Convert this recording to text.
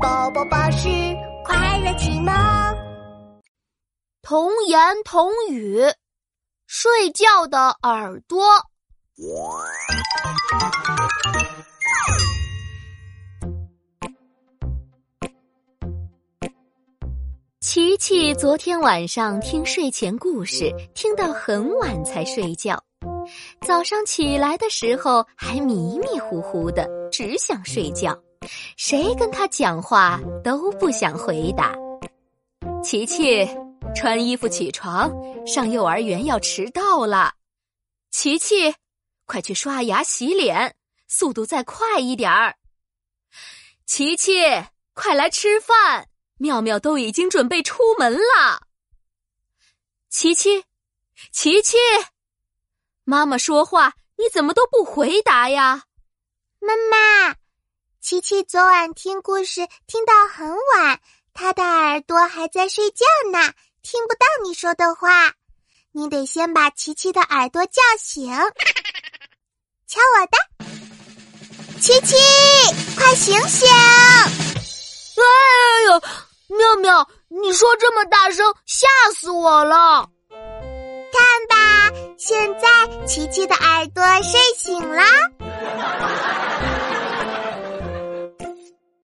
宝宝巴士快乐启蒙，童言童语，睡觉的耳朵。琪琪昨天晚上听睡前故事，听到很晚才睡觉。早上起来的时候还迷迷糊糊的，只想睡觉。谁跟他讲话都不想回答。琪琪，穿衣服起床，上幼儿园要迟到了。琪琪，快去刷牙洗脸，速度再快一点儿。琪琪，快来吃饭，妙妙都已经准备出门了。琪琪，琪琪，妈妈说话你怎么都不回答呀？妈妈。琪琪昨晚听故事听到很晚，他的耳朵还在睡觉呢，听不到你说的话。你得先把琪琪的耳朵叫醒。瞧我的，琪琪，快醒醒！哎呦，妙妙，你说这么大声，吓死我了！看吧，现在琪琪的耳朵睡醒了。